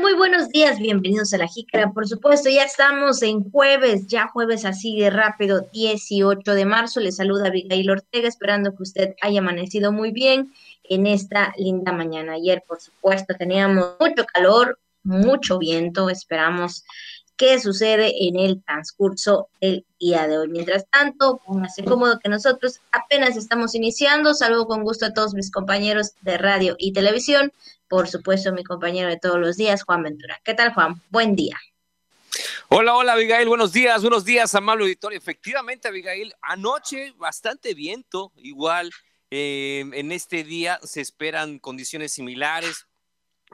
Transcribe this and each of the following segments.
Muy buenos días, bienvenidos a la Jícara. Por supuesto, ya estamos en jueves, ya jueves así de rápido, 18 de marzo. Le saluda Abigail Ortega, esperando que usted haya amanecido muy bien en esta linda mañana. Ayer, por supuesto, teníamos mucho calor, mucho viento. Esperamos qué sucede en el transcurso del día de hoy. Mientras tanto, póngase cómodo que nosotros apenas estamos iniciando. Saludo con gusto a todos mis compañeros de radio y televisión. Por supuesto, mi compañero de todos los días, Juan Ventura. ¿Qué tal, Juan? Buen día. Hola, hola, Abigail. Buenos días, buenos días, amable auditorio. Efectivamente, Abigail, anoche bastante viento, igual. Eh, en este día se esperan condiciones similares.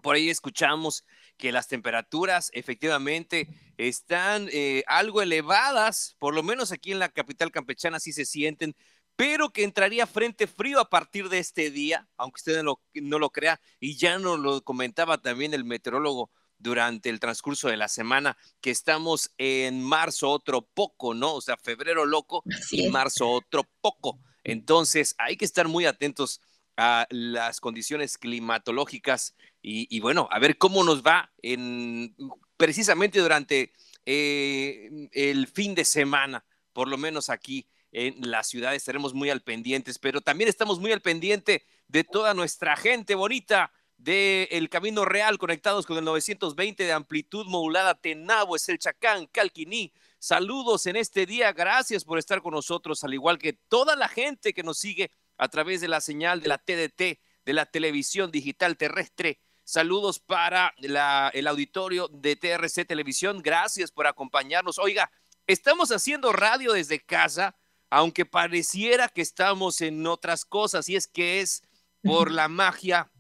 Por ahí escuchamos que las temperaturas efectivamente están eh, algo elevadas, por lo menos aquí en la capital campechana sí se sienten, pero que entraría frente frío a partir de este día, aunque usted no lo, no lo crea, y ya nos lo comentaba también el meteorólogo durante el transcurso de la semana, que estamos en marzo otro poco, ¿no? O sea, febrero loco y marzo otro poco. Entonces, hay que estar muy atentos a las condiciones climatológicas y, bueno, a ver cómo nos va en precisamente durante eh, el fin de semana, por lo menos aquí en la ciudad estaremos muy al pendientes, pero también estamos muy al pendiente de toda nuestra gente bonita del Camino Real conectados con el 920 de amplitud modulada Tenabo, es el Chacán, Calquiní. Saludos en este día, gracias por estar con nosotros, al igual que toda la gente que nos sigue a través de la señal de la TDT, de la televisión digital terrestre Saludos para el auditorio de TRC Televisión. Gracias por acompañarnos. Oiga, estamos haciendo radio desde casa, aunque pareciera que estamos en otras cosas, y es que es por la magia,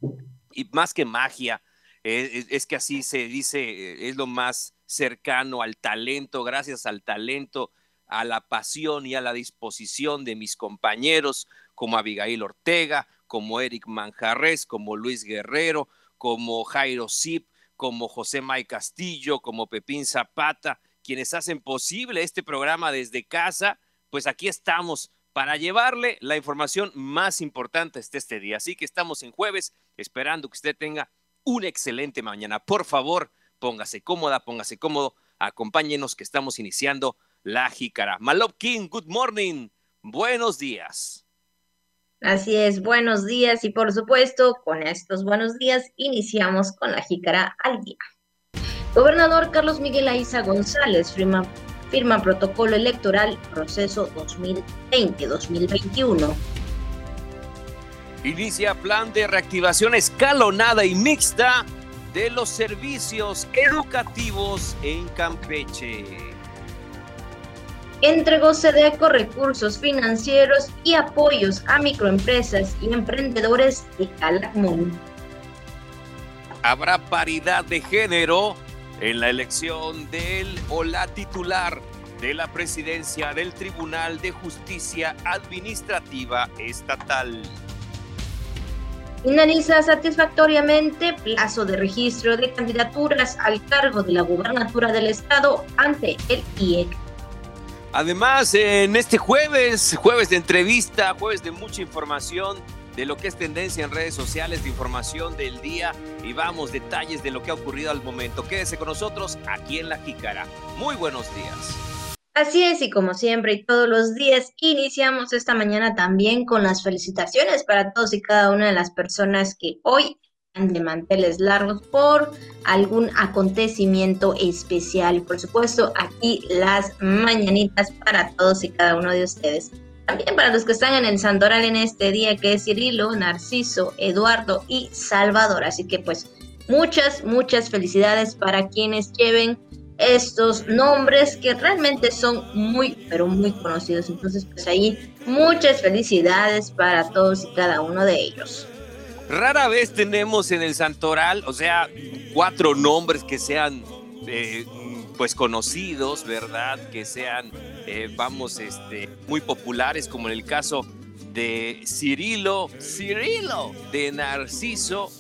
y más que magia, es, es que así se dice, es lo más cercano al talento, gracias al talento, a la pasión y a la disposición de mis compañeros como Abigail Ortega, como Eric Manjarres, como Luis Guerrero, como Jairo Zip, como José May Castillo, como Pepín Zapata, quienes hacen posible este programa desde casa, pues aquí estamos para llevarle la información más importante hasta este día. Así que estamos en jueves, esperando que usted tenga una excelente mañana. Por favor, póngase cómoda, póngase cómodo, acompáñenos que estamos iniciando la jícara. Malop King, good morning, buenos días. Así es, buenos días y por supuesto, con estos buenos días iniciamos con la jícara al día. Gobernador Carlos Miguel Aiza González firma, firma protocolo electoral proceso 2020-2021. Inicia plan de reactivación escalonada y mixta de los servicios educativos en Campeche entregó SEDECO recursos financieros y apoyos a microempresas y emprendedores de Calakmul. Habrá paridad de género en la elección del o la titular de la presidencia del Tribunal de Justicia Administrativa Estatal. Finaliza satisfactoriamente plazo de registro de candidaturas al cargo de la gubernatura del estado ante el IEC. Además, en este jueves, jueves de entrevista, jueves de mucha información de lo que es tendencia en redes sociales, de información del día y vamos, detalles de lo que ha ocurrido al momento. Quédese con nosotros aquí en La Jícara. Muy buenos días. Así es, y como siempre y todos los días, iniciamos esta mañana también con las felicitaciones para todos y cada una de las personas que hoy de manteles largos por algún acontecimiento especial. Por supuesto, aquí las mañanitas para todos y cada uno de ustedes. También para los que están en el Santoral en este día, que es Cirilo, Narciso, Eduardo y Salvador. Así que pues muchas, muchas felicidades para quienes lleven estos nombres que realmente son muy, pero muy conocidos. Entonces, pues ahí muchas felicidades para todos y cada uno de ellos. Rara vez tenemos en el Santoral, o sea, cuatro nombres que sean eh, pues conocidos, ¿verdad? Que sean, eh, vamos, este, muy populares, como en el caso de Cirilo, Cirilo, de Narciso,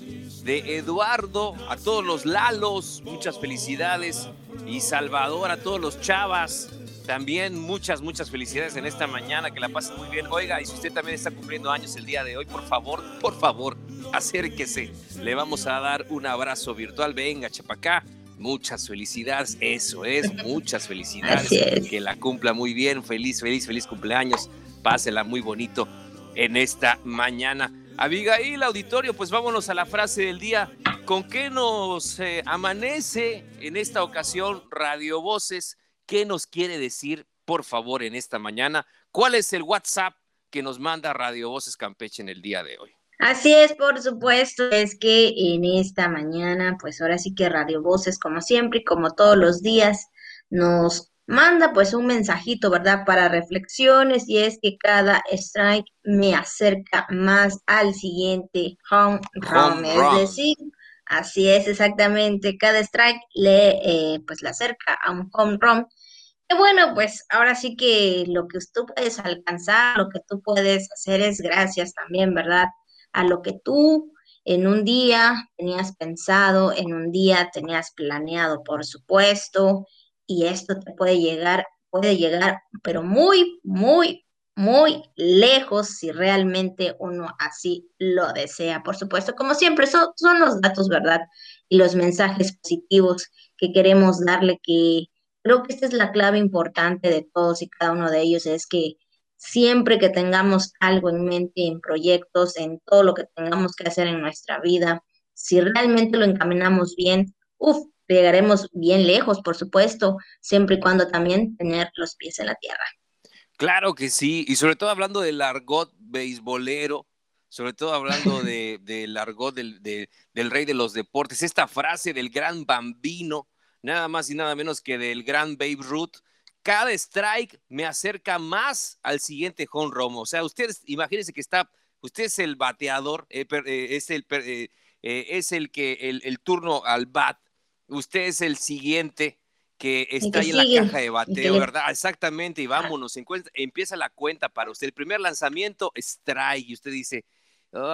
de Eduardo, a todos los Lalos, muchas felicidades, y Salvador, a todos los Chavas, también muchas, muchas felicidades en esta mañana, que la pasen muy bien. Oiga, y si usted también está cumpliendo años el día de hoy, por favor, por favor, acérquese. Le vamos a dar un abrazo virtual. Venga, chapacá. Muchas felicidades, eso es, muchas felicidades. Que la cumpla muy bien, feliz, feliz, feliz cumpleaños. Pásela muy bonito en esta mañana. Abigail, auditorio, pues vámonos a la frase del día. ¿Con qué nos eh, amanece en esta ocasión Radio Voces? ¿Qué nos quiere decir, por favor, en esta mañana? ¿Cuál es el WhatsApp que nos manda Radio Voces Campeche en el día de hoy? Así es, por supuesto, es que en esta mañana, pues ahora sí que Radio Voces, como siempre y como todos los días, nos manda pues un mensajito, ¿verdad? Para reflexiones y es que cada strike me acerca más al siguiente home run, es decir, así es exactamente, cada strike le eh, pues le acerca a un home run. Y bueno, pues ahora sí que lo que tú puedes alcanzar, lo que tú puedes hacer es gracias también, ¿verdad? a lo que tú en un día tenías pensado, en un día tenías planeado, por supuesto, y esto te puede llegar, puede llegar, pero muy, muy, muy lejos si realmente uno así lo desea. Por supuesto, como siempre, son, son los datos, ¿verdad? Y los mensajes positivos que queremos darle, que creo que esta es la clave importante de todos y cada uno de ellos, es que siempre que tengamos algo en mente, en proyectos, en todo lo que tengamos que hacer en nuestra vida, si realmente lo encaminamos bien, uff, llegaremos bien lejos, por supuesto, siempre y cuando también tener los pies en la tierra. Claro que sí, y sobre todo hablando del argot beisbolero, sobre todo hablando del de, argot del, del rey de los deportes, esta frase del gran bambino, nada más y nada menos que del gran Babe Ruth, cada strike me acerca más al siguiente home run. O sea, ustedes imagínense que está, usted es el bateador, eh, eh, es, el, eh, es el que el, turno al bat, usted es el siguiente que está ahí en la caja de bateo, ¿verdad? Exactamente, y vámonos, empieza la cuenta para usted. El primer lanzamiento, strike, y usted dice,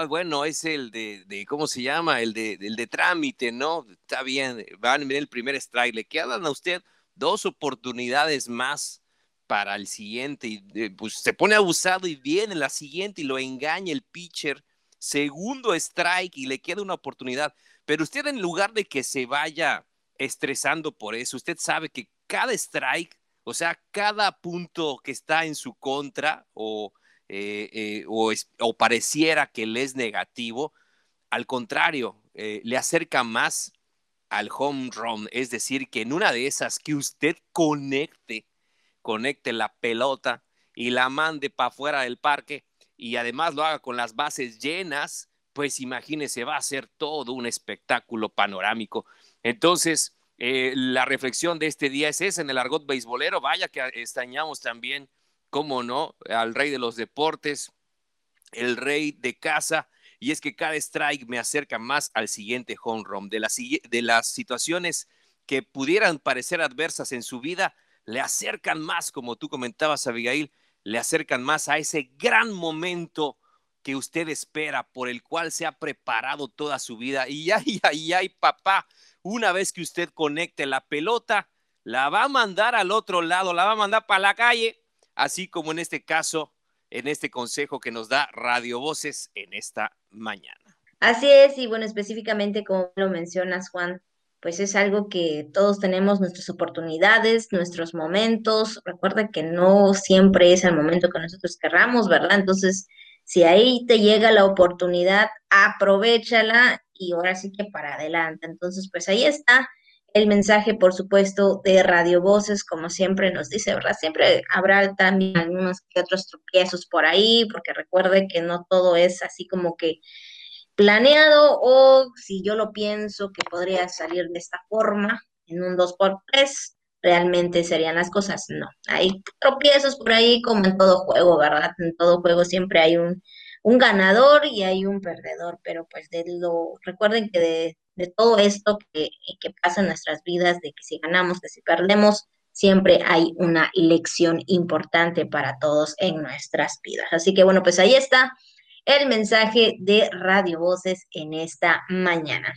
bueno, es el de, ¿cómo se llama? El de, el de trámite, ¿no? Está bien, van a el primer strike, le quedan a usted dos oportunidades más para el siguiente y eh, pues se pone abusado y viene la siguiente y lo engaña el pitcher, segundo strike y le queda una oportunidad. Pero usted en lugar de que se vaya estresando por eso, usted sabe que cada strike, o sea, cada punto que está en su contra o, eh, eh, o, pareciera que le es negativo, al contrario, le acerca más al home run, es decir, que en una de esas que usted conecte, conecte la pelota y la mande para afuera del parque y además lo haga con las bases llenas, pues imagínese, va a ser todo un espectáculo panorámico. Entonces, eh, la reflexión de este día es esa en el argot beisbolero, vaya que extrañamos también, cómo no, al rey de los deportes, el rey de casa, y es que cada strike me acerca más al siguiente home run. De las, de las situaciones que pudieran parecer adversas en su vida, le acercan más, como tú comentabas, Abigail, le acercan más a ese gran momento que usted espera, por el cual se ha preparado toda su vida. Y ay, ay, ay, papá, una vez que usted conecte la pelota, la va a mandar al otro lado, la va a mandar para la calle, así como en este caso en este consejo que nos da Radio Voces en esta mañana. Así es, y bueno, específicamente como lo mencionas, Juan, pues es algo que todos tenemos nuestras oportunidades, nuestros momentos. Recuerda que no siempre es el momento que nosotros querramos, ¿verdad? Entonces, si ahí te llega la oportunidad, aprovechala y ahora sí que para adelante. Entonces, pues ahí está el mensaje, por supuesto, de Radio Voces, como siempre nos dice, ¿verdad? Siempre habrá también algunos que otros tropiezos por ahí, porque recuerde que no todo es así como que planeado o si yo lo pienso que podría salir de esta forma, en un 2x3, realmente serían las cosas. No, hay tropiezos por ahí como en todo juego, ¿verdad? En todo juego siempre hay un, un ganador y hay un perdedor, pero pues de lo, recuerden que de todo esto que, pasa en nuestras vidas, de que si ganamos, que si perdemos, siempre hay una lección importante para todos en nuestras vidas. Así que bueno, pues ahí está el mensaje de Radio Voces en esta mañana.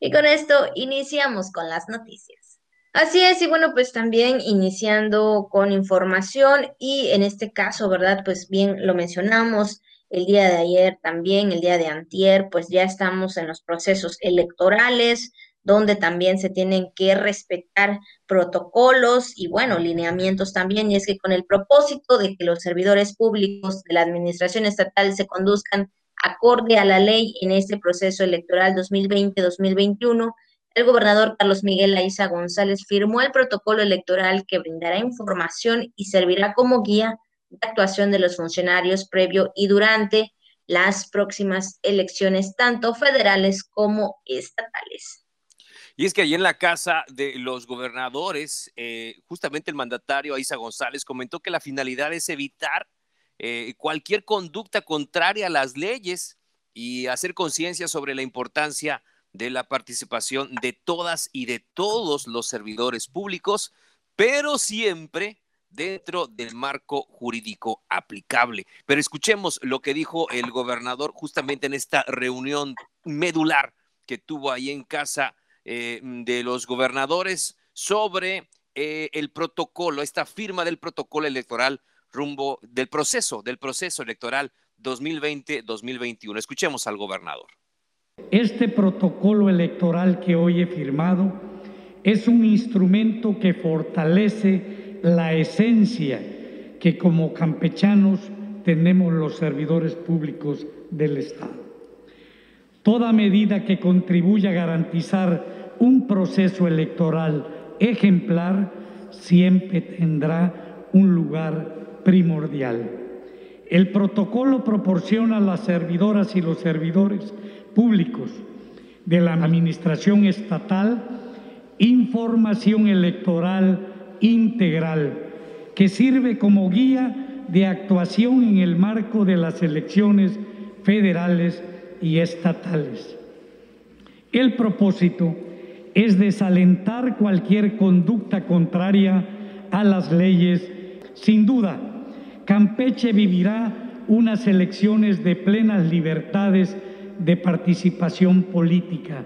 Y con esto iniciamos con las noticias. Así es, y bueno, pues también iniciando con información y en este caso, ¿verdad? Pues bien lo mencionamos, el día de ayer también, el día de antier, pues ya estamos en los procesos electorales, donde también se tienen que respetar protocolos y, bueno, lineamientos también. Y es que con el propósito de que los servidores públicos de la Administración Estatal se conduzcan acorde a la ley en este proceso electoral 2020-2021, el gobernador Carlos Miguel Aiza González firmó el protocolo electoral que brindará información y servirá como guía actuación de los funcionarios previo y durante las próximas elecciones, tanto federales como estatales. Y es que allí en la casa de los gobernadores, eh, justamente el mandatario Aiza González comentó que la finalidad es evitar eh, cualquier conducta contraria a las leyes y hacer conciencia sobre la importancia de la participación de todas y de todos los servidores públicos, pero siempre dentro del marco jurídico aplicable. Pero escuchemos lo que dijo el gobernador justamente en esta reunión medular que tuvo ahí en casa eh, de los gobernadores sobre eh, el protocolo, esta firma del protocolo electoral rumbo del proceso, del proceso electoral 2020-2021. Escuchemos al gobernador. Este protocolo electoral que hoy he firmado es un instrumento que fortalece la esencia que como campechanos tenemos los servidores públicos del Estado. Toda medida que contribuya a garantizar un proceso electoral ejemplar siempre tendrá un lugar primordial. El protocolo proporciona a las servidoras y los servidores públicos de la Administración Estatal información electoral integral que sirve como guía de actuación en el marco de las elecciones federales y estatales. El propósito es desalentar cualquier conducta contraria a las leyes. Sin duda, Campeche vivirá unas elecciones de plenas libertades de participación política.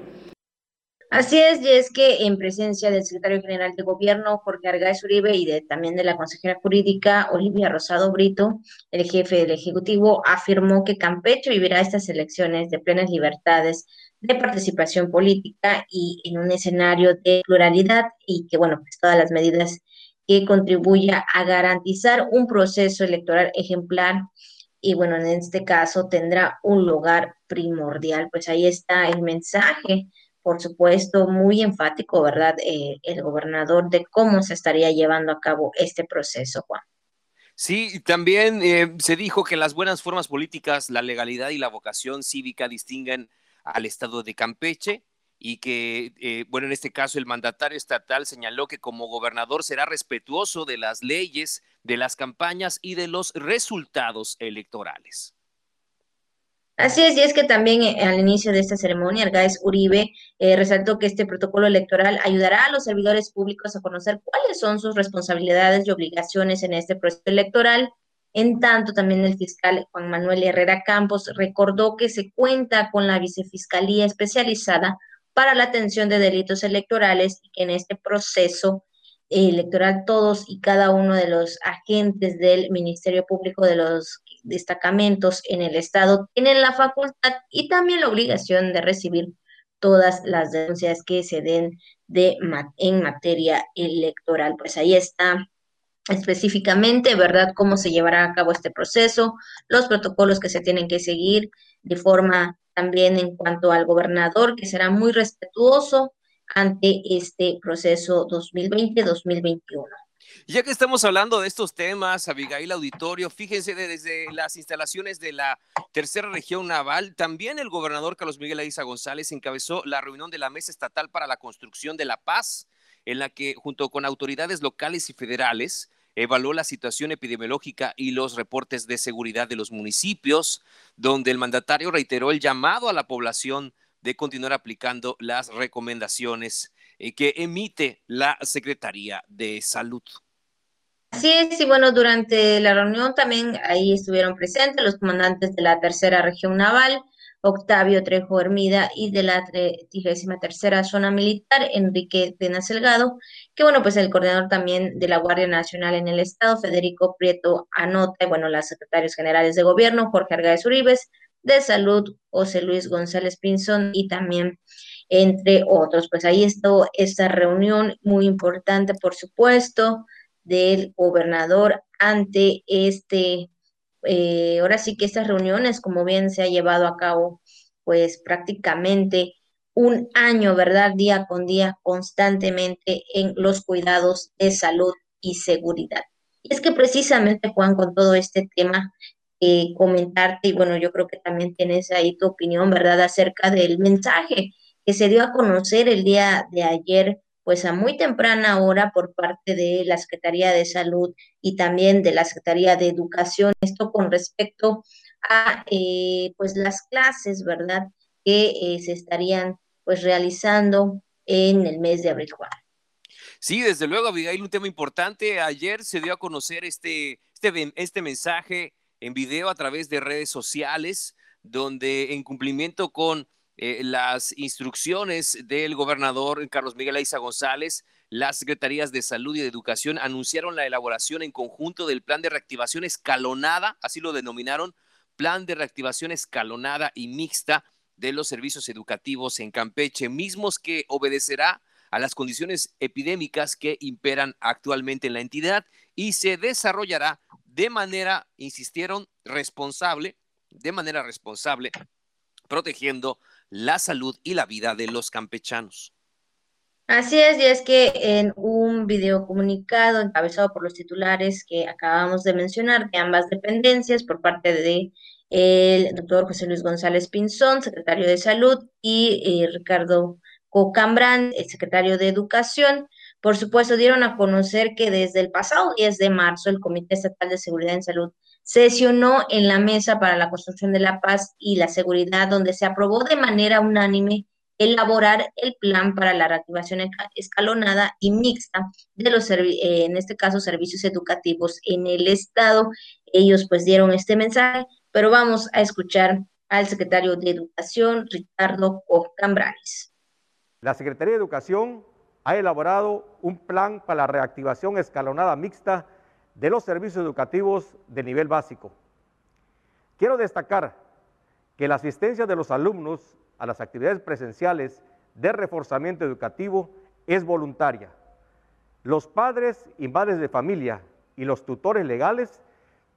Así es, y es que en presencia del secretario general de gobierno, Jorge Argáez Uribe, y de, también de la consejera jurídica, Olivia Rosado Brito, el jefe del Ejecutivo, afirmó que Campeche vivirá estas elecciones de plenas libertades de participación política y en un escenario de pluralidad y que, bueno, pues todas las medidas que contribuya a garantizar un proceso electoral ejemplar y bueno, en este caso tendrá un lugar primordial. Pues ahí está el mensaje, por supuesto, muy enfático, ¿verdad? Eh, el gobernador de cómo se estaría llevando a cabo este proceso, Juan. Sí, también eh, se dijo que las buenas formas políticas, la legalidad y la vocación cívica distinguen al Estado de Campeche y que, eh, bueno, en este caso el mandatario estatal señaló que como gobernador será respetuoso de las leyes, de las campañas y de los resultados electorales. Así es, y es que también eh, al inicio de esta ceremonia, Argáez Uribe eh, resaltó que este protocolo electoral ayudará a los servidores públicos a conocer cuáles son sus responsabilidades y obligaciones en este proceso electoral. En tanto, también el fiscal Juan Manuel Herrera Campos recordó que se cuenta con la vicefiscalía especializada para la atención de delitos electorales y que en este proceso electoral todos y cada uno de los agentes del Ministerio Público de los destacamentos en el Estado tienen la facultad y también la obligación de recibir todas las denuncias que se den de, en materia electoral. Pues ahí está específicamente, ¿verdad?, cómo se llevará a cabo este proceso, los protocolos que se tienen que seguir de forma también en cuanto al gobernador, que será muy respetuoso ante este proceso 2020-2021. Ya que estamos hablando de estos temas, Abigail Auditorio, fíjense desde las instalaciones de la tercera región naval, también el gobernador Carlos Miguel Aiza González encabezó la reunión de la Mesa Estatal para la Construcción de la Paz, en la que junto con autoridades locales y federales evaluó la situación epidemiológica y los reportes de seguridad de los municipios, donde el mandatario reiteró el llamado a la población de continuar aplicando las recomendaciones eh, que emite la Secretaría de Salud. Así es, y bueno, durante la reunión también ahí estuvieron presentes los comandantes de la tercera región naval, Octavio Trejo Hermida y de la 33 Zona Militar, Enrique Pena Selgado, que bueno, pues el coordinador también de la Guardia Nacional en el Estado, Federico Prieto Anota, y bueno, los secretarios generales de gobierno, Jorge Argáez Uribes, de Salud, José Luis González Pinzón y también entre otros. Pues ahí está esta reunión muy importante, por supuesto, del gobernador ante este eh, ahora sí que estas reuniones, como bien se ha llevado a cabo, pues prácticamente un año, ¿verdad? Día con día, constantemente en los cuidados de salud y seguridad. Y es que precisamente, Juan, con todo este tema, eh, comentarte, y bueno, yo creo que también tienes ahí tu opinión, ¿verdad?, acerca del mensaje que se dio a conocer el día de ayer pues a muy temprana hora por parte de la Secretaría de Salud y también de la Secretaría de Educación, esto con respecto a eh, pues las clases, ¿verdad? Que eh, se estarían pues realizando en el mes de abril, Juan. Sí, desde luego, Abigail, un tema importante. Ayer se dio a conocer este, este, este mensaje en video a través de redes sociales, donde en cumplimiento con eh, las instrucciones del gobernador Carlos Miguel Aiza González, las secretarías de salud y de educación anunciaron la elaboración en conjunto del plan de reactivación escalonada, así lo denominaron, plan de reactivación escalonada y mixta de los servicios educativos en Campeche, mismos que obedecerá a las condiciones epidémicas que imperan actualmente en la entidad y se desarrollará de manera, insistieron, responsable, de manera responsable, protegiendo la salud y la vida de los campechanos. Así es, y es que en un video comunicado encabezado por los titulares que acabamos de mencionar de ambas dependencias por parte de el doctor José Luis González Pinzón, secretario de Salud, y eh, Ricardo Cocambrán, el secretario de Educación, por supuesto, dieron a conocer que desde el pasado 10 de marzo el Comité Estatal de Seguridad en Salud sesionó en la Mesa para la Construcción de la Paz y la Seguridad, donde se aprobó de manera unánime elaborar el plan para la reactivación escalonada y mixta de los, eh, en este caso, servicios educativos en el Estado. Ellos pues dieron este mensaje, pero vamos a escuchar al secretario de Educación, Ricardo Cambrales. La Secretaría de Educación ha elaborado un plan para la reactivación escalonada mixta de los servicios educativos de nivel básico. Quiero destacar que la asistencia de los alumnos a las actividades presenciales de reforzamiento educativo es voluntaria. Los padres y madres de familia y los tutores legales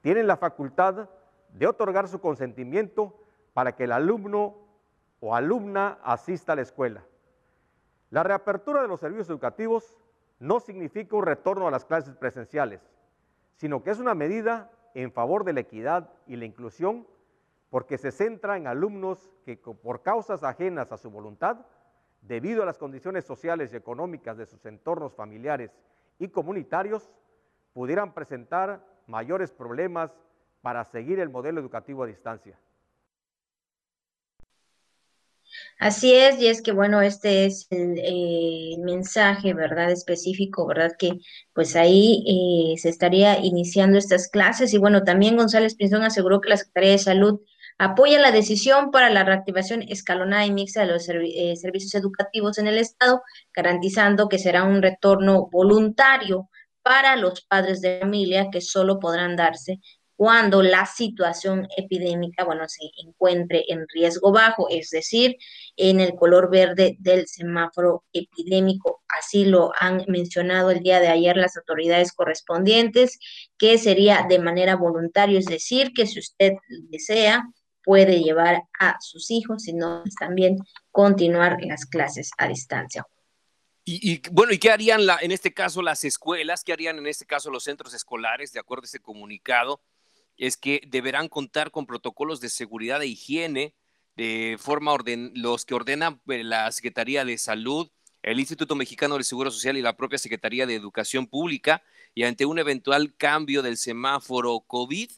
tienen la facultad de otorgar su consentimiento para que el alumno o alumna asista a la escuela. La reapertura de los servicios educativos no significa un retorno a las clases presenciales, sino que es una medida en favor de la equidad y la inclusión porque se centra en alumnos que por causas ajenas a su voluntad, debido a las condiciones sociales y económicas de sus entornos familiares y comunitarios, pudieran presentar mayores problemas para seguir el modelo educativo a distancia. Así es, y es que bueno, este es el eh, mensaje, ¿verdad? Específico, ¿verdad? Que pues ahí eh, se estaría iniciando estas clases y bueno, también González Pinzón aseguró que la Secretaría de Salud apoya la decisión para la reactivación escalonada y mixta de los eh, servicios educativos en el Estado, garantizando que será un retorno voluntario para los padres de familia que solo podrán darse cuando la situación epidémica, bueno, se encuentre en riesgo bajo, es decir, en el color verde del semáforo epidémico. Así lo han mencionado el día de ayer las autoridades correspondientes, que sería de manera voluntaria, es decir, que si usted desea, puede llevar a sus hijos, y no, pues también continuar las clases a distancia. Y, bueno, ¿y qué harían la, en este caso las escuelas? ¿Qué harían en este caso los centros escolares, de acuerdo a este comunicado? Es que deberán contar con protocolos de seguridad e higiene de forma orden, los que ordena eh, la Secretaría de Salud, el Instituto Mexicano del Seguro Social y la propia Secretaría de Educación Pública, y ante un eventual cambio del semáforo COVID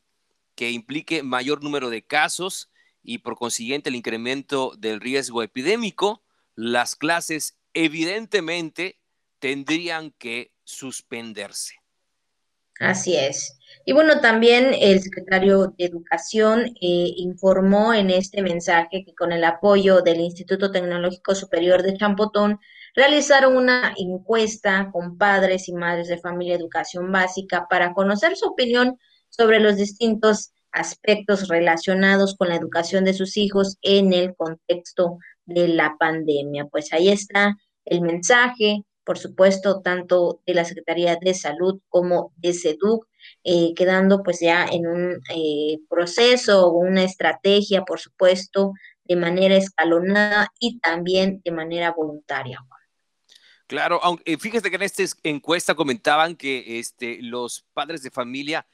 que implique mayor número de casos y por consiguiente el incremento del riesgo epidémico, las clases evidentemente tendrían que suspenderse. Así es. Y bueno, también el secretario de Educación eh, informó en este mensaje que con el apoyo del Instituto Tecnológico Superior de Champotón realizaron una encuesta con padres y madres de familia educación básica para conocer su opinión sobre los distintos aspectos relacionados con la educación de sus hijos en el contexto de la pandemia. Pues ahí está el mensaje, por supuesto, tanto de la Secretaría de Salud como de SEDUC, eh, quedando pues ya en un eh, proceso o una estrategia, por supuesto, de manera escalonada y también de manera voluntaria. Claro, aunque eh, fíjese que en esta encuesta comentaban que este, los padres de familia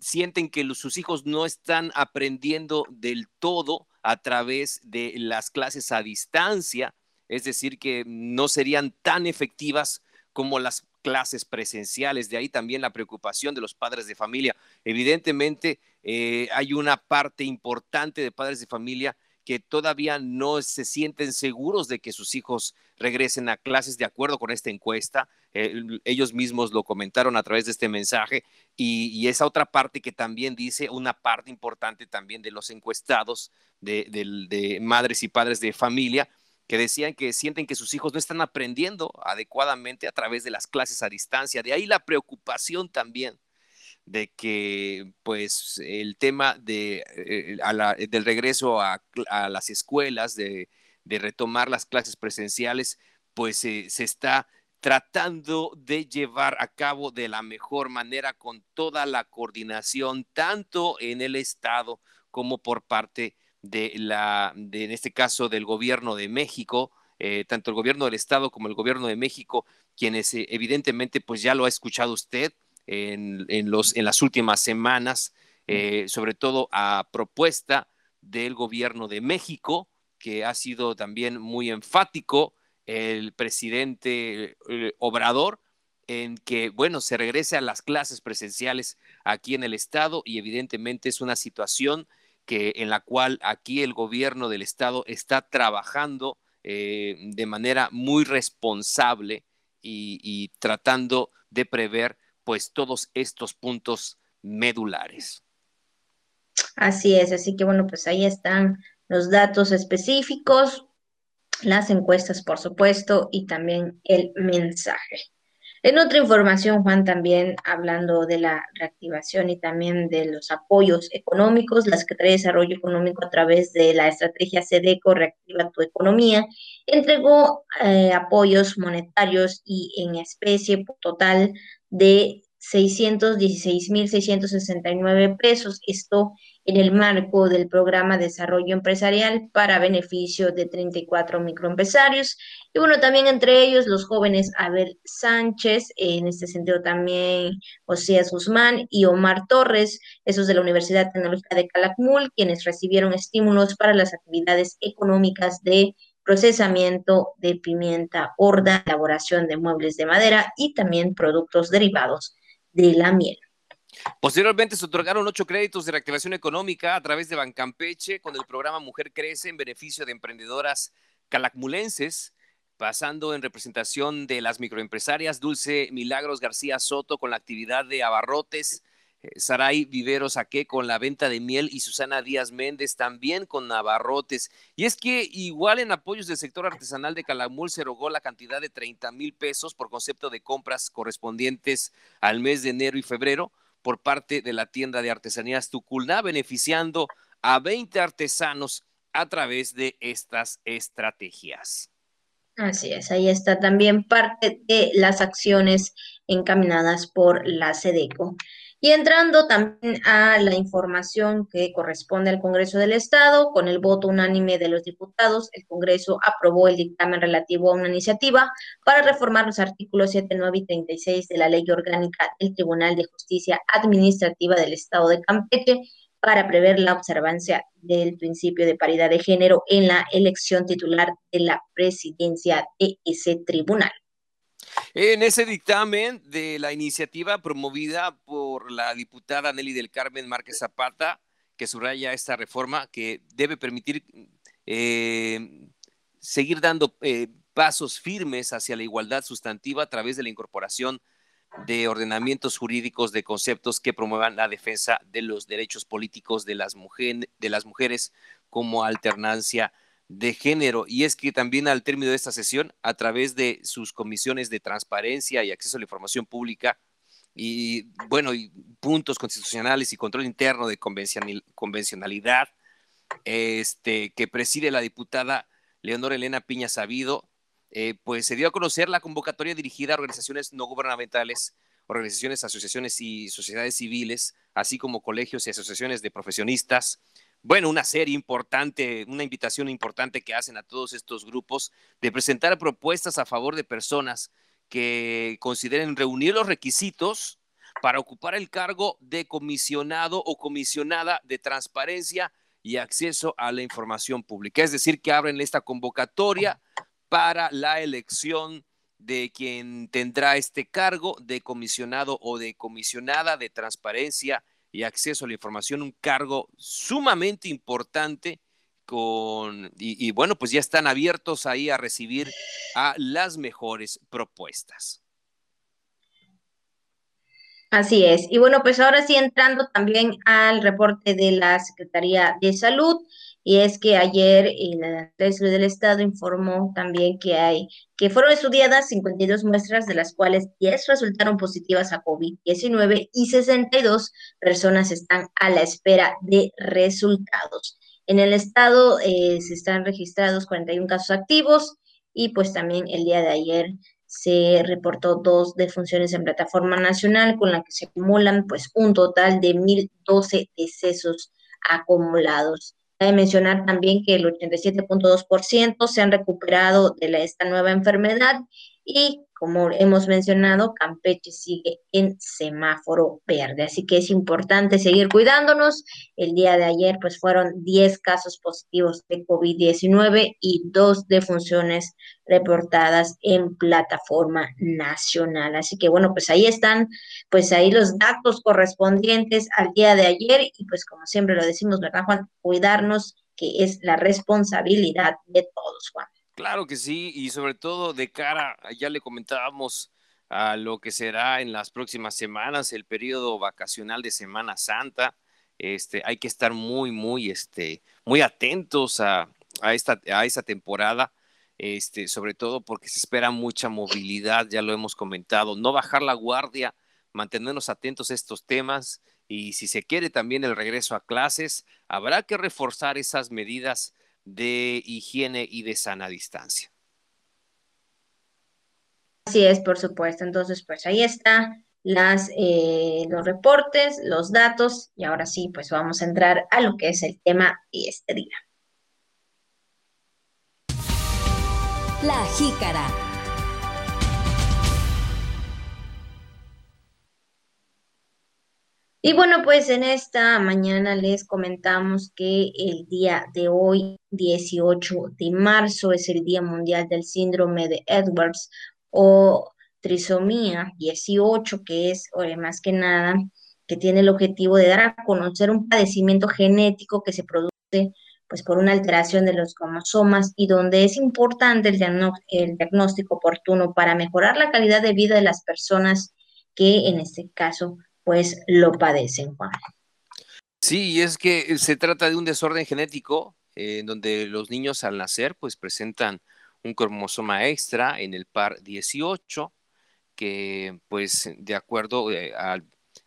sienten que sus hijos no están aprendiendo del todo a través de las clases a distancia, es decir, que no serían tan efectivas como las clases presenciales. De ahí también la preocupación de los padres de familia. Evidentemente, eh, hay una parte importante de padres de familia que todavía no se sienten seguros de que sus hijos regresen a clases de acuerdo con esta encuesta. Eh, ellos mismos lo comentaron a través de este mensaje y, esa otra parte que también dice, una parte importante también de los encuestados de, madres y padres de familia, que decían que sienten que sus hijos no están aprendiendo adecuadamente a través de las clases a distancia. De ahí la preocupación también de que pues el tema de, eh, del regreso a, las escuelas, de, retomar las clases presenciales, pues se está tratando de llevar a cabo de la mejor manera con toda la coordinación, tanto en el Estado como por parte de la, de, en este caso, del gobierno de México, eh, tanto el gobierno del Estado como el gobierno de México, quienes eh, evidentemente, pues ya lo ha escuchado usted, en, los, en las últimas semanas, eh, sobre todo a propuesta del gobierno de México, que ha sido también muy enfático el presidente Obrador en que, bueno, se regrese a las clases presenciales aquí en el Estado y evidentemente es una situación que, en la cual aquí el gobierno del Estado está trabajando eh, de manera muy responsable y tratando de prever pues todos estos puntos medulares. Así es, así que bueno, pues ahí están los datos específicos, las encuestas, por supuesto, y también el mensaje. En otra información, Juan, también hablando de la reactivación y también de los apoyos económicos, la Secretaría de Desarrollo Económico a través de la estrategia SEDECO Reactiva tu Economía entregó eh, apoyos monetarios y en especie total de 616.669 pesos. Esto en el marco del programa de desarrollo empresarial para beneficio de 34 microempresarios. Y bueno, también entre ellos los jóvenes Abel Sánchez, en este sentido también José Guzmán y Omar Torres, esos de la Universidad Tecnológica de Calakmul, quienes recibieron estímulos para las actividades económicas de procesamiento de pimienta horda, elaboración de muebles de madera y también productos derivados de la miel. Posteriormente se otorgaron ocho créditos de reactivación económica a través de Bancampeche con el programa Mujer Crece en beneficio de emprendedoras calacmulenses, pasando en representación de las microempresarias Dulce Milagros García Soto con la actividad de abarrotes Saray Vivero Saqué con la venta de miel y Susana Díaz Méndez también con Navarrotes. Y es que igual en apoyos del sector artesanal de Calamul se rogó la cantidad de 30 mil pesos por concepto de compras correspondientes al mes de enero y febrero por parte de la tienda de artesanías Tuculna, beneficiando a 20 artesanos a través de estas estrategias. Así es, ahí está también parte de las acciones encaminadas por la SEDECO. Y entrando también a la información que corresponde al Congreso del Estado, con el voto unánime de los diputados, el Congreso aprobó el dictamen relativo a una iniciativa para reformar los artículos 7, 9 y 36 de la Ley Orgánica del Tribunal de Justicia Administrativa del Estado de Campeche para prever la observancia del principio de paridad de género en la elección titular de la presidencia de ese tribunal. En ese dictamen de la iniciativa promovida por la diputada Nelly del Carmen Márquez Zapata, que subraya esta reforma que debe permitir eh, seguir dando eh, pasos firmes hacia la igualdad sustantiva a través de la incorporación de ordenamientos jurídicos de conceptos que promuevan la defensa de los derechos políticos de las, de las mujeres como alternancia de género. Y es que también al término de esta sesión, a través de sus comisiones de transparencia y acceso a la información pública, y bueno, y puntos constitucionales y control interno de convencionalidad, este, que preside la diputada Leonora Elena Piña Sabido, eh, pues se dio a conocer la convocatoria dirigida a organizaciones no gubernamentales, organizaciones, asociaciones y sociedades civiles, así como colegios y asociaciones de profesionistas. Bueno, una serie importante, una invitación importante que hacen a todos estos grupos de presentar propuestas a favor de personas que consideren reunir los requisitos para ocupar el cargo de comisionado o comisionada de transparencia y acceso a la información pública. Es decir, que abren esta convocatoria para la elección de quien tendrá este cargo de comisionado o de comisionada de transparencia y acceso a la información, un cargo sumamente importante con, y, y, bueno, pues ya están abiertos ahí a recibir a las mejores propuestas. Así es. Y bueno, pues ahora sí entrando también al reporte de la Secretaría de Salud, y es que ayer la Secretaría del Estado informó también que hay que fueron estudiadas 52 muestras, de las cuales 10 resultaron positivas a COVID-19 y 62 personas están a la espera de resultados. En el estado eh, se están registrados 41 casos activos y pues también el día de ayer se reportó dos defunciones en plataforma nacional con la que se acumulan pues un total de 1.012 decesos acumulados. Cabe mencionar también que el 87.2% se han recuperado de esta nueva enfermedad y como hemos mencionado, Campeche sigue en semáforo verde, así que es importante seguir cuidándonos. El día de ayer, pues fueron 10 casos positivos de COVID-19 y dos defunciones reportadas en plataforma nacional. Así que bueno, pues ahí están, pues ahí los datos correspondientes al día de ayer y pues como siempre lo decimos, ¿verdad, Juan? Cuidarnos, que es la responsabilidad de todos, Juan. Claro que sí, y sobre todo de cara, ya le comentábamos a lo que será en las próximas semanas, el periodo vacacional de Semana Santa. Este, hay que estar muy, muy, este, muy atentos a, a, esta, a esa temporada, este, sobre todo porque se espera mucha movilidad, ya lo hemos comentado, no bajar la guardia, mantenernos atentos a estos temas y si se quiere también el regreso a clases, habrá que reforzar esas medidas de higiene y de sana distancia. Así es, por supuesto. Entonces, pues ahí está las, eh, los reportes, los datos y ahora sí, pues vamos a entrar a lo que es el tema de este día. La jícara. Y bueno, pues en esta mañana les comentamos que el día de hoy, 18 de marzo, es el Día Mundial del Síndrome de Edwards o trisomía 18, que es más que nada que tiene el objetivo de dar a conocer un padecimiento genético que se produce pues por una alteración de los cromosomas y donde es importante el, el diagnóstico oportuno para mejorar la calidad de vida de las personas que en este caso pues lo padecen, Juan. Sí, es que se trata de un desorden genético eh, en donde los niños al nacer pues presentan un cromosoma extra en el par 18 que pues de acuerdo eh,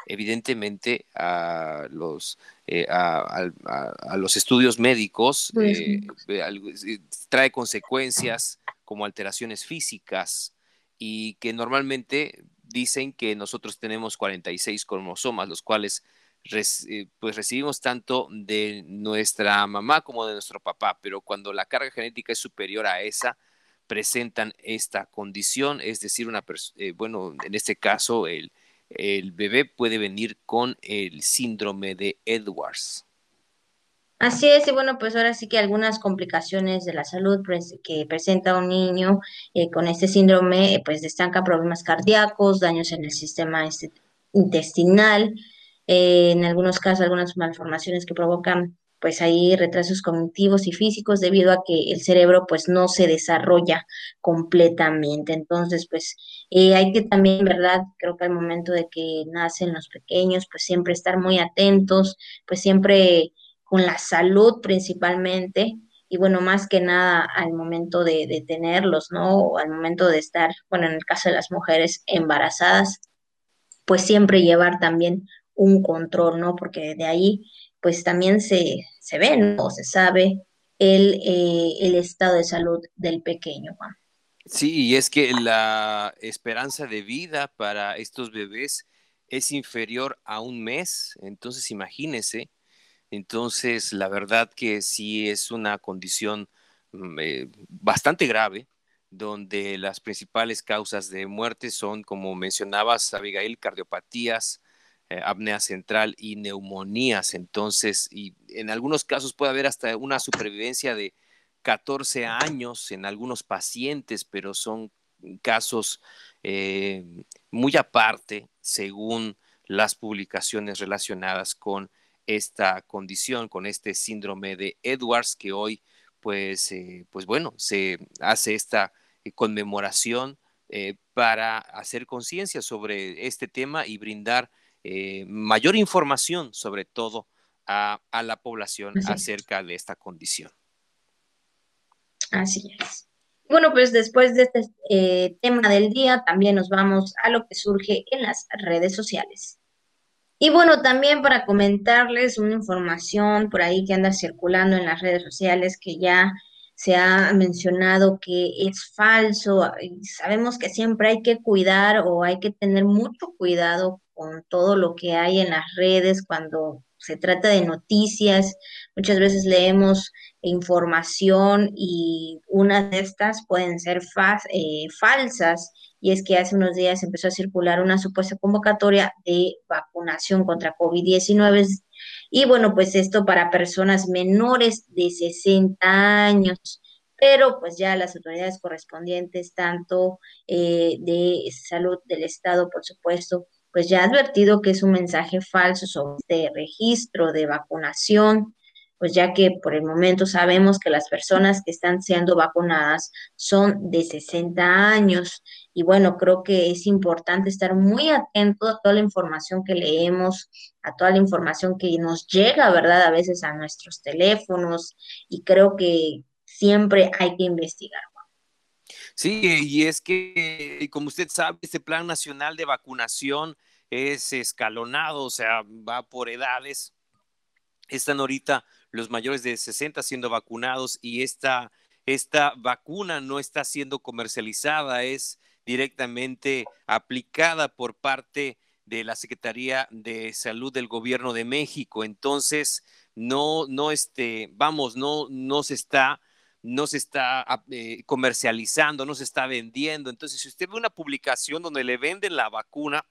evidentemente a los, eh, a, los estudios médicos trae consecuencias como alteraciones físicas y que normalmente dicen que nosotros tenemos 46 cromosomas, los cuales eh, pues recibimos tanto de nuestra mamá como de nuestro papá, pero cuando la carga genética es superior a esa, presentan esta condición, es decir, una eh, bueno, en este caso el, el bebé puede venir con el síndrome de Edwards. Así es, y bueno, pues ahora sí que algunas complicaciones de la salud que presenta un niño eh, con este síndrome, eh, pues destacan problemas cardíacos, daños en el sistema intestinal, eh, en algunos casos algunas malformaciones que provocan pues hay retrasos cognitivos y físicos debido a que el cerebro pues no se desarrolla completamente. Entonces, pues hay que también, ¿verdad? Creo que al momento de que nacen los pequeños, pues siempre estar muy atentos, pues siempre con la salud principalmente. Y bueno, más que nada al momento de, tenerlos, ¿no? O al momento de estar, bueno, en el caso de las mujeres embarazadas, pues siempre llevar también un control, ¿no? Porque de ahí pues también se, se ve, ¿no? Se sabe el, eh, el estado de salud del pequeño, Juan. Sí, y es que la esperanza de vida para estos bebés es inferior a un mes, entonces imagínese, entonces la verdad que sí es una condición mm, eh, bastante grave, donde las principales causas de muerte son, como mencionabas, Abigail, cardiopatías, eh, apnea central y neumonías. Entonces, y en algunos casos puede haber hasta una supervivencia de 14 años en algunos pacientes, pero son casos eh, muy aparte según las publicaciones relacionadas con esta condición, con este síndrome de Edwards, que hoy, pues, eh, pues bueno, se hace esta conmemoración para hacer conciencia sobre este tema y brindar eh, mayor información, sobre todo a, la población acerca de esta condición. Así es. Bueno, pues después de este eh, tema del día, también nos vamos a lo que surge en las redes sociales. Y bueno, también para comentarles una información por ahí que anda circulando en las redes sociales que ya se ha mencionado que es falso. Sabemos que siempre hay que cuidar o hay que tener mucho cuidado con todo lo que hay en las redes cuando se trata de noticias. Muchas veces leemos información y unas de estas pueden ser eh, falsas. Y es que hace unos días empezó a circular una supuesta convocatoria de vacunación contra COVID-19. Y bueno, pues esto para personas menores de 60 años pero pues ya las autoridades correspondientes, tanto eh, de salud del Estado, por supuesto, pues ya ha advertido que es un mensaje falso sobre este registro de vacunación, pues ya que por el momento sabemos que las personas que están siendo vacunadas son de 60 años. Y bueno, creo que es importante estar muy atento a toda la información que leemos, a toda la información que nos llega, ¿verdad? A veces a nuestros teléfonos y creo que siempre hay que investigar. Sí, y es que, como usted sabe, este Plan Nacional de Vacunación es escalonado, o sea, va por edades. Están ahorita los mayores de 60 siendo vacunados y esta, esta vacuna no está siendo comercializada, es directamente aplicada por parte de la Secretaría de Salud del Gobierno de México. Entonces, no, no, este, vamos, no, no se está no se está ah, eh, comercializando, no se está vendiendo. Entonces, si usted ve una publicación donde le venden la vacuna,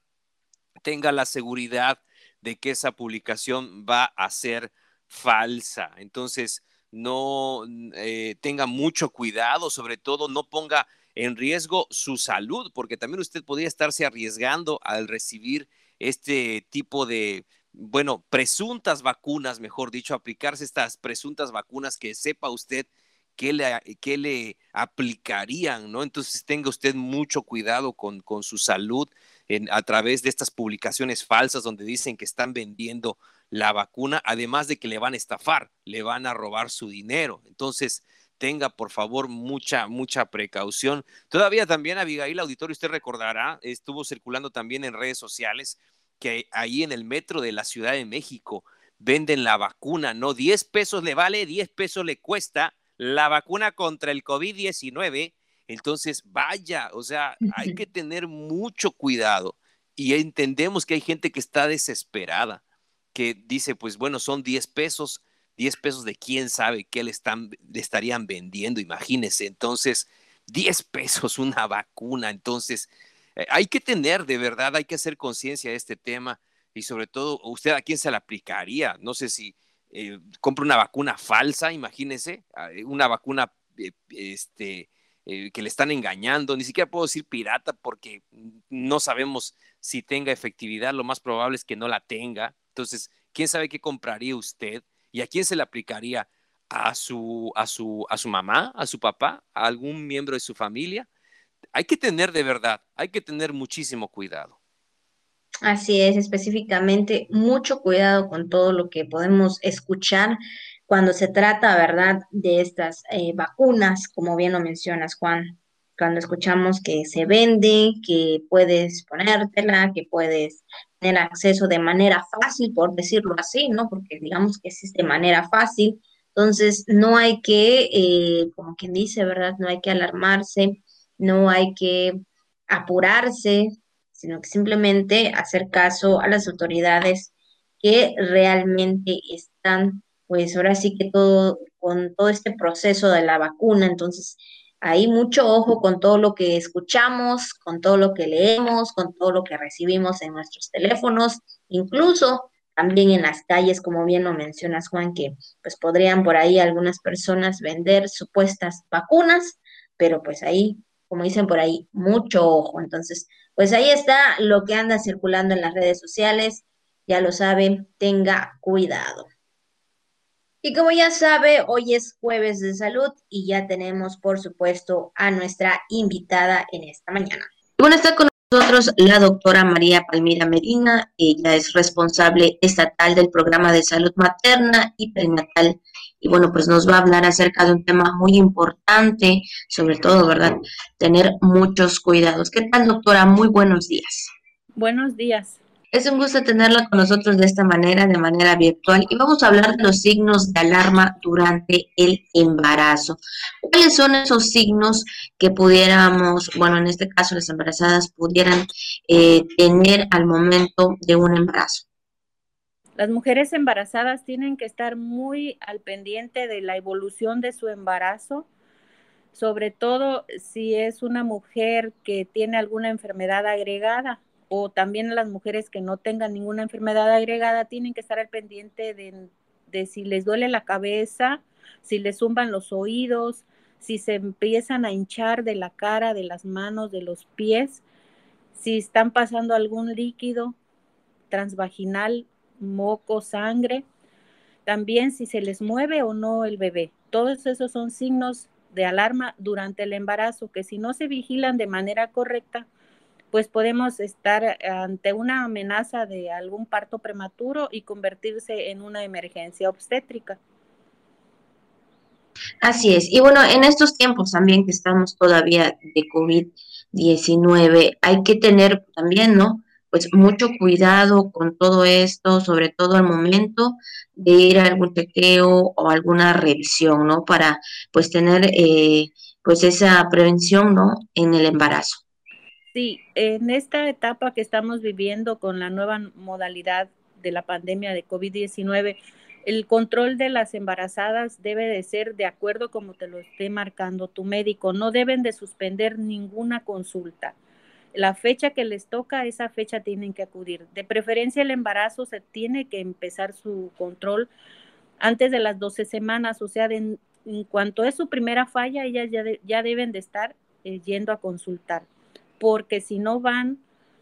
tenga la seguridad de que esa publicación va a ser falsa. Entonces, no eh, tenga mucho cuidado, sobre todo no ponga en riesgo su salud, porque también usted podría estarse arriesgando al recibir este tipo de, bueno, presuntas vacunas, mejor dicho, aplicarse estas presuntas vacunas que sepa usted qué le, le aplicarían, ¿no? Entonces tenga usted mucho cuidado con, con su salud a través de estas publicaciones falsas donde dicen que están vendiendo la vacuna, además de que le van a estafar, le van a robar su dinero. Entonces, tenga por favor mucha, mucha precaución. Todavía también, Abigail Auditorio, usted recordará, estuvo circulando también en redes sociales que ahí en el metro de la Ciudad de México venden la vacuna, ¿no? 10 pesos le vale, 10 pesos le cuesta la vacuna contra el COVID-19. Entonces, vaya, o sea, hay que tener mucho cuidado y entendemos que hay gente que está desesperada, que dice, pues bueno, son 10 pesos, 10 pesos de quién sabe qué le, están, le estarían vendiendo, imagínese. Entonces, 10 pesos una vacuna, entonces, eh, hay que tener, de verdad, hay que hacer conciencia de este tema y sobre todo, ¿usted a quién se la aplicaría? No sé si eh, compra una vacuna falsa, imagínese, ah, eh, una vacuna eh, este, que le están engañando, ni siquiera puedo decir pirata porque no sabemos si tenga efectividad, lo más probable es que no la tenga. Entonces, ¿quién sabe qué compraría usted? ¿Y a quién se le aplicaría? ¿A su, a su, a su mamá, a su papá, a algún miembro de su familia? Hay que tener de verdad, hay que tener muchísimo cuidado. Así es, específicamente, mucho cuidado con todo lo que podemos escuchar cuando se trata, ¿verdad?, de estas eh, vacunas, como bien lo mencionas, Juan, cuando escuchamos que se vende, que puedes ponértela, que puedes tener acceso de manera fácil, por decirlo así, ¿no? Porque digamos que es de manera fácil. Entonces, no hay que, eh, como quien dice, ¿verdad? No hay que alarmarse, no hay que apurarse, sino que simplemente hacer caso a las autoridades que realmente están, pues ahora sí que todo, con todo este proceso de la vacuna, entonces ahí mucho ojo con todo lo que escuchamos, con todo lo que leemos, con todo lo que recibimos en nuestros teléfonos, incluso también en las calles, como bien lo mencionas, Juan, que pues podrían por ahí algunas personas vender supuestas vacunas, pero pues ahí, como dicen por ahí, mucho ojo. Entonces, pues ahí está lo que anda circulando en las redes sociales. Ya lo saben, tenga cuidado. Y como ya sabe, hoy es jueves de salud y ya tenemos, por supuesto, a nuestra invitada en esta mañana. bueno, está con nosotros la doctora María Palmira Medina. Ella es responsable estatal del programa de salud materna y perinatal y bueno, pues nos va a hablar acerca de un tema muy importante, sobre todo, ¿verdad? Tener muchos cuidados. ¿Qué tal, doctora? Muy buenos días. Buenos días. Es un gusto tenerla con nosotros de esta manera, de manera virtual, y vamos a hablar de los signos de alarma durante el embarazo. ¿Cuáles son esos signos que pudiéramos, bueno, en este caso las embarazadas pudieran eh, tener al momento de un embarazo? Las mujeres embarazadas tienen que estar muy al pendiente de la evolución de su embarazo, sobre todo si es una mujer que tiene alguna enfermedad agregada o también las mujeres que no tengan ninguna enfermedad agregada tienen que estar al pendiente de, de si les duele la cabeza, si les zumban los oídos, si se empiezan a hinchar de la cara, de las manos, de los pies, si están pasando algún líquido transvaginal moco, sangre, también si se les mueve o no el bebé. Todos esos son signos de alarma durante el embarazo que si no se vigilan de manera correcta, pues podemos estar ante una amenaza de algún parto prematuro y convertirse en una emergencia obstétrica. Así es. Y bueno, en estos tiempos también que estamos todavía de COVID-19, hay que tener también, ¿no? pues mucho cuidado con todo esto, sobre todo al momento de ir a algún chequeo o alguna revisión, ¿no? Para pues tener eh, pues esa prevención, ¿no? En el embarazo. Sí, en esta etapa que estamos viviendo con la nueva modalidad de la pandemia de COVID-19, el control de las embarazadas debe de ser de acuerdo como te lo esté marcando tu médico. No deben de suspender ninguna consulta la fecha que les toca, esa fecha tienen que acudir. De preferencia el embarazo se tiene que empezar su control antes de las 12 semanas, o sea, en cuanto es su primera falla, ellas ya, ya deben de estar eh, yendo a consultar, porque si no van,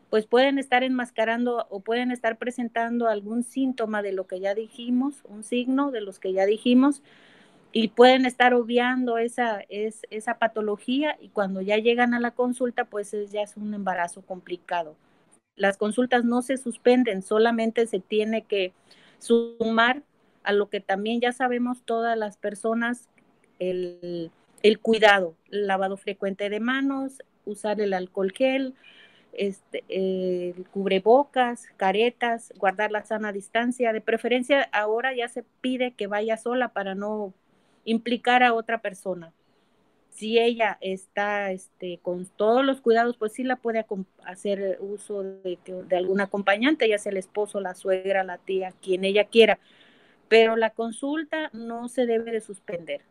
pues pueden estar enmascarando o pueden estar presentando algún síntoma de lo que ya dijimos, un signo de los que ya dijimos, y pueden estar obviando esa, es, esa patología y cuando ya llegan a la consulta, pues es, ya es un embarazo complicado. Las consultas no se suspenden, solamente se tiene que sumar a lo que también ya sabemos todas las personas, el, el cuidado, el lavado frecuente de manos, usar el alcohol gel, este, cubrebocas, caretas, guardar la sana distancia. De preferencia, ahora ya se pide que vaya sola para no implicar a otra persona. Si ella está este, con todos los cuidados, pues sí la puede hacer uso de, de algún acompañante, ya sea el esposo, la suegra, la tía, quien ella quiera. Pero la consulta no se debe de suspender.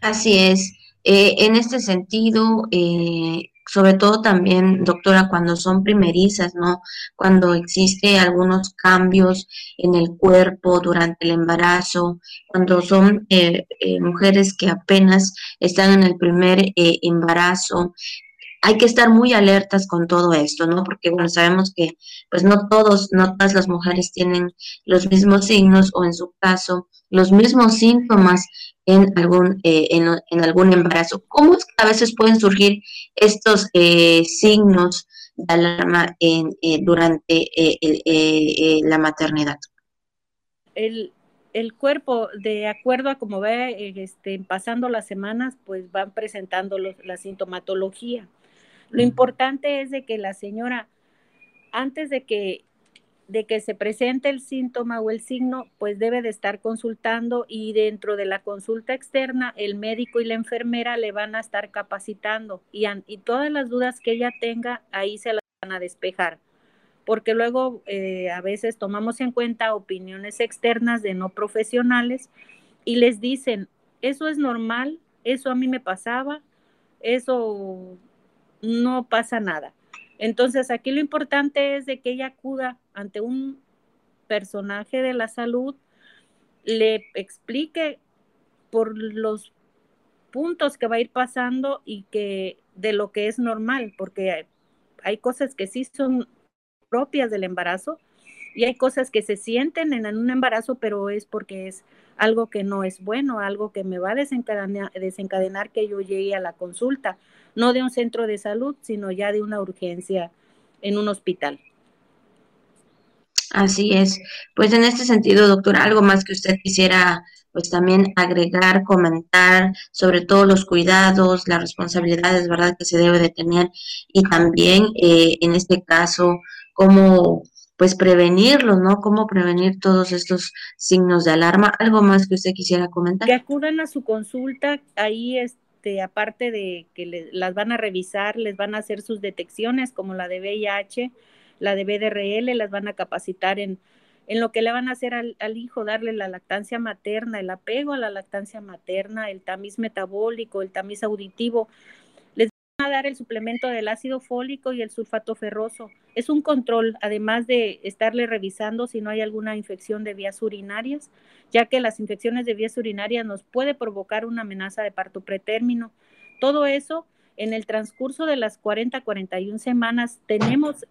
Así es. Eh, en este sentido, eh, sobre todo también, doctora, cuando son primerizas, ¿no? Cuando existe algunos cambios en el cuerpo durante el embarazo, cuando son eh, eh, mujeres que apenas están en el primer eh, embarazo, hay que estar muy alertas con todo esto, ¿no? Porque, bueno, sabemos que pues no todos, no todas las mujeres tienen los mismos signos o en su caso los mismos síntomas en algún, eh, en, algún embarazo. ¿Cómo es que a veces pueden surgir estos eh, signos de alarma en, eh, durante la maternidad? El, el cuerpo, de acuerdo a cómo va este, pasando las semanas, pues van presentando la sintomatología. Lo importante es de que la señora, antes de que, de que se presente el síntoma o el signo, pues debe de estar consultando y dentro de la consulta externa, el médico y la enfermera le van a estar capacitando y, y todas las dudas que ella tenga, ahí se las van a despejar. Porque luego eh, a veces tomamos en cuenta opiniones externas de no profesionales y les dicen, eso es normal, eso a mí me pasaba, eso no pasa nada. Entonces aquí lo importante es de que ella acuda ante un personaje de la salud, le explique por los puntos que va a ir pasando y que de lo que es normal, porque hay cosas que sí son propias del embarazo y hay cosas que se sienten en un embarazo, pero es porque es algo que no es bueno, algo que me va a desencadenar, desencadenar que yo llegue a la consulta, no de un centro de salud, sino ya de una urgencia en un hospital. Así es. Pues en este sentido, doctora, algo más que usted quisiera pues también agregar, comentar sobre todos los cuidados, las responsabilidades, ¿verdad?, que se debe de tener y también eh, en este caso cómo pues prevenirlos, ¿no? Cómo prevenir todos estos signos de alarma. ¿Algo más que usted quisiera comentar? Que acudan a su consulta, ahí este, aparte de que las van a revisar, les van a hacer sus detecciones como la de VIH, la de BDRL, las van a capacitar en, en lo que le van a hacer al, al, hijo, darle la lactancia materna, el apego a la lactancia materna, el tamiz metabólico, el tamiz auditivo, dar el suplemento del ácido fólico y el sulfato ferroso. Es un control, además de estarle revisando si no hay alguna infección de vías urinarias, ya que las infecciones de vías urinarias nos puede provocar una amenaza de parto pretérmino. Todo eso en el transcurso de las 40 41 semanas tenemos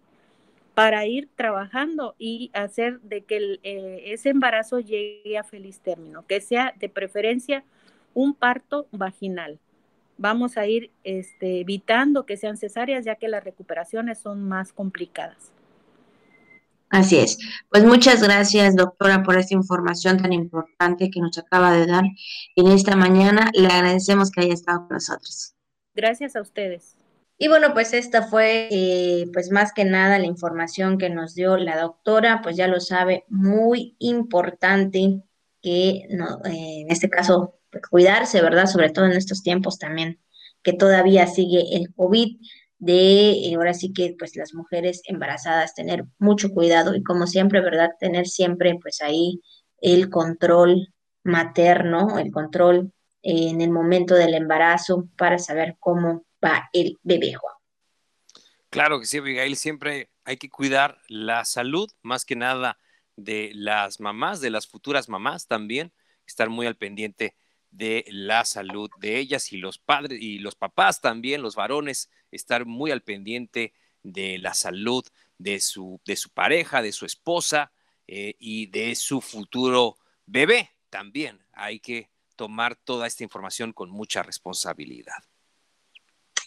para ir trabajando y hacer de que eh, ese embarazo llegue a feliz término, que sea de preferencia un parto vaginal vamos a ir este, evitando que sean cesáreas, ya que las recuperaciones son más complicadas. Así es. Pues muchas gracias, doctora, por esta información tan importante que nos acaba de dar en esta mañana. Le agradecemos que haya estado con nosotros. Gracias a ustedes. Y bueno, pues esta fue, eh, pues más que nada, la información que nos dio la doctora, pues ya lo sabe, muy importante que no, eh, en este caso cuidarse, ¿verdad? Sobre todo en estos tiempos también, que todavía sigue el COVID, de eh, ahora sí que pues las mujeres embarazadas tener mucho cuidado y como siempre, ¿verdad? Tener siempre pues ahí el control materno, el control en el momento del embarazo para saber cómo va el bebé. Claro que sí, Abigail, siempre hay que cuidar la salud, más que nada de las mamás, de las futuras mamás también, estar muy al pendiente de la salud de ellas y los padres y los papás también, los varones, estar muy al pendiente de la salud de su, de su pareja, de su esposa eh, y de su futuro bebé también. Hay que tomar toda esta información con mucha responsabilidad.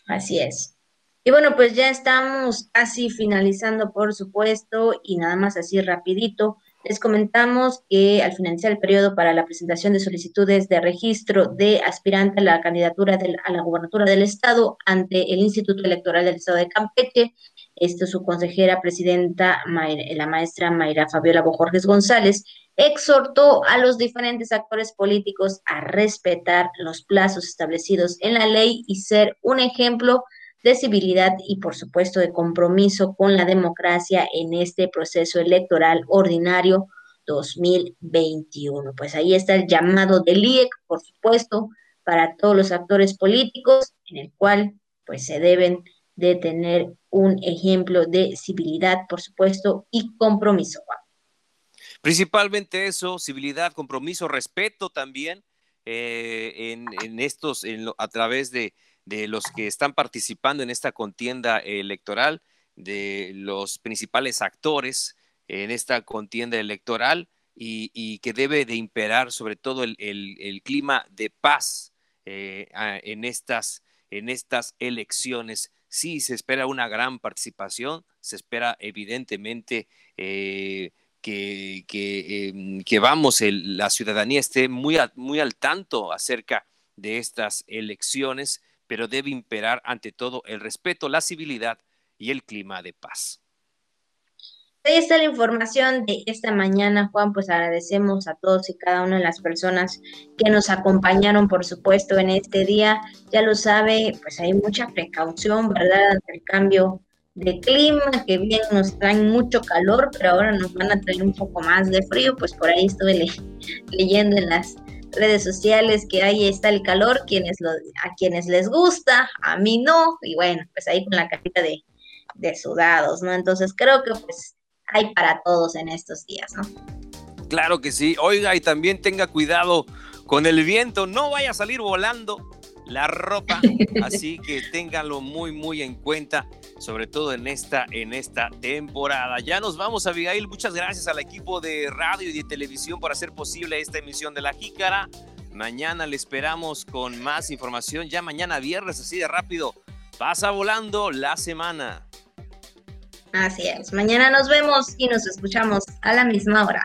Así es. Y bueno, pues ya estamos casi finalizando, por supuesto, y nada más así rapidito. Les comentamos que al finalizar el periodo para la presentación de solicitudes de registro de aspirante a la candidatura a la gubernatura del Estado ante el Instituto Electoral del Estado de Campeche, esto su consejera presidenta, la maestra Mayra Fabiola Bojorges González, exhortó a los diferentes actores políticos a respetar los plazos establecidos en la ley y ser un ejemplo de civilidad y, por supuesto, de compromiso con la democracia en este proceso electoral ordinario 2021. Pues ahí está el llamado del IEC, por supuesto, para todos los actores políticos, en el cual pues se deben de tener un ejemplo de civilidad, por supuesto, y compromiso. Principalmente eso, civilidad, compromiso, respeto también eh, en, estos, a través de de los que están participando en esta contienda electoral, de los principales actores en esta contienda electoral y, que debe de imperar sobre todo el, clima de paz eh, en, estas, en estas elecciones. Sí, se espera una gran participación, se espera evidentemente eh, que, em, que, vamos, la ciudadanía esté muy, muy al tanto acerca de estas elecciones, pero debe imperar ante todo el respeto, la civilidad y el clima de paz. Ahí está la información de esta mañana, Juan. Pues agradecemos a todos y cada una de las personas que nos acompañaron, por supuesto, en este día. Ya lo sabe, pues hay mucha precaución, ¿verdad? Ante el cambio de clima, que bien nos traen mucho calor, pero ahora nos van a traer un poco más de frío, pues por ahí estuve leyendo en las redes sociales que ahí está el calor, quienes lo, a quienes les gusta, a mí no, y bueno, pues ahí con la carita de, de sudados, ¿no? Entonces creo que pues hay para todos en estos días, ¿no? Claro que sí, oiga y también tenga cuidado con el viento, no vaya a salir volando la ropa, así que ténganlo muy muy en cuenta, sobre todo en esta en esta temporada. Ya nos vamos, Abigail, muchas gracias al equipo de radio y de televisión por hacer posible esta emisión de La Jícara. Mañana le esperamos con más información, ya mañana viernes, así de rápido. Pasa volando la semana. Así es, mañana nos vemos y nos escuchamos a la misma hora.